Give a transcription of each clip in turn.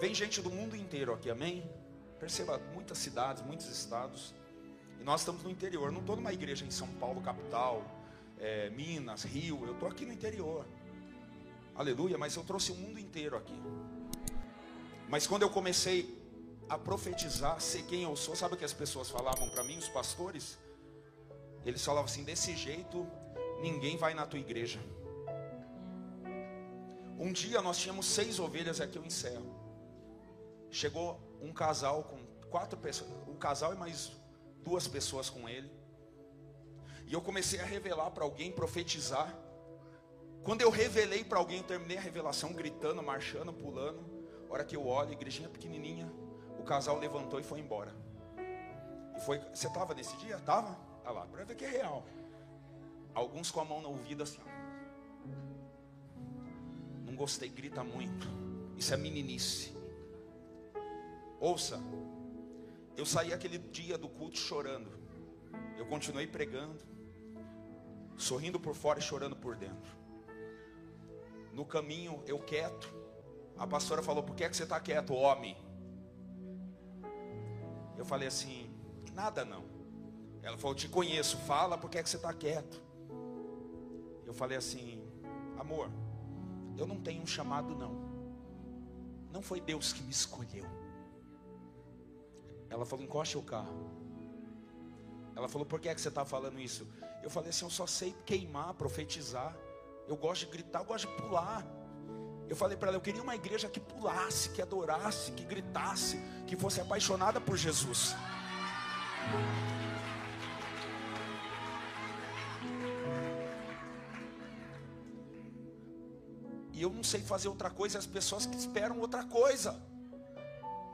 Vem gente do mundo inteiro aqui, amém? Perceba, muitas cidades, muitos estados. E nós estamos no interior. Não estou numa igreja em São Paulo, capital, é, Minas, Rio. Eu estou aqui no interior. Aleluia, mas eu trouxe o mundo inteiro aqui. Mas quando eu comecei a profetizar, ser quem eu sou, sabe o que as pessoas falavam para mim, os pastores? Eles falavam assim: desse jeito, ninguém vai na tua igreja. Um dia nós tínhamos seis ovelhas, aqui eu encerro. Chegou um casal com quatro pessoas, um casal e mais duas pessoas com ele. E eu comecei a revelar para alguém, profetizar. Quando eu revelei para alguém, terminei a revelação gritando, marchando, pulando. Hora que eu olho, igrejinha pequenininha, o casal levantou e foi embora. E foi, você estava nesse dia? Tava? Olha lá, para ver que é real. Alguns com a mão no ouvido assim. Não gostei, grita muito. Isso é meninice. Ouça, eu saí aquele dia do culto chorando. Eu continuei pregando, sorrindo por fora e chorando por dentro. No caminho, eu quieto. A pastora falou: Por que, é que você está quieto, homem? Eu falei assim: Nada não. Ela falou: Te conheço, fala, por que, é que você está quieto? Eu falei assim: Amor, eu não tenho um chamado, não. Não foi Deus que me escolheu. Ela falou: encoste o carro. Ela falou: por que, é que você está falando isso? Eu falei assim: eu só sei queimar, profetizar. Eu gosto de gritar, eu gosto de pular. Eu falei para ela: eu queria uma igreja que pulasse, que adorasse, que gritasse, que fosse apaixonada por Jesus. E eu não sei fazer outra coisa, as pessoas que esperam outra coisa.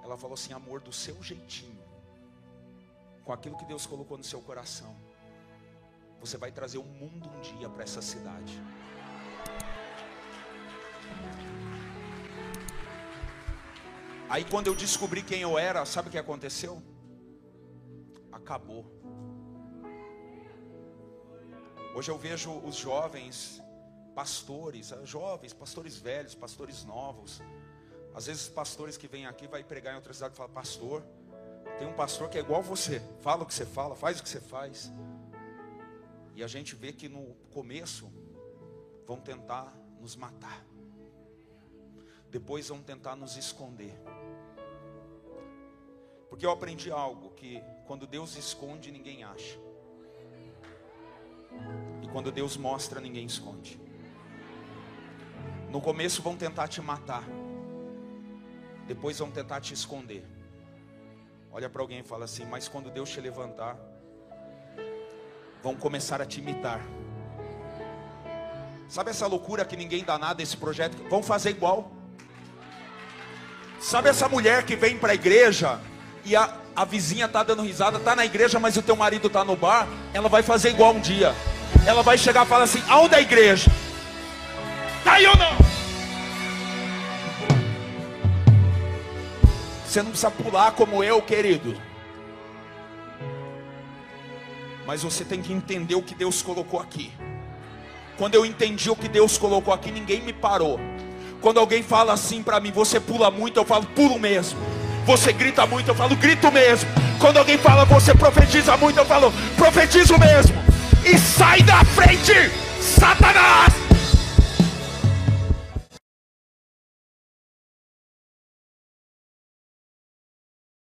Ela falou assim: amor, do seu jeitinho, com aquilo que Deus colocou no seu coração, você vai trazer o mundo um dia para essa cidade. Aí quando eu descobri quem eu era, sabe o que aconteceu? Acabou. Hoje eu vejo os jovens pastores, jovens, pastores velhos, pastores novos, às vezes pastores que vêm aqui vai pregar em outra cidade e fala, pastor, tem um pastor que é igual você, fala o que você fala, faz o que você faz. E a gente vê que no começo vão tentar nos matar. Depois vão tentar nos esconder. Porque eu aprendi algo que quando Deus esconde, ninguém acha. E quando Deus mostra, ninguém esconde. No começo vão tentar te matar. Depois vão tentar te esconder. Olha para alguém e fala assim: Mas quando Deus te levantar, vão começar a te imitar. Sabe essa loucura que ninguém dá nada esse projeto? Vão fazer igual. Sabe essa mulher que vem para a igreja e a, a vizinha tá dando risada, tá na igreja, mas o teu marido tá no bar? Ela vai fazer igual um dia. Ela vai chegar e falar assim: Aonde é a igreja? Tá aí ou não? Você não precisa pular como eu, querido. Mas você tem que entender o que Deus colocou aqui. Quando eu entendi o que Deus colocou aqui, ninguém me parou. Quando alguém fala assim para mim, você pula muito, eu falo, pulo mesmo. Você grita muito, eu falo, grito mesmo. Quando alguém fala, você profetiza muito, eu falo, profetizo mesmo. E sai da frente, Satanás!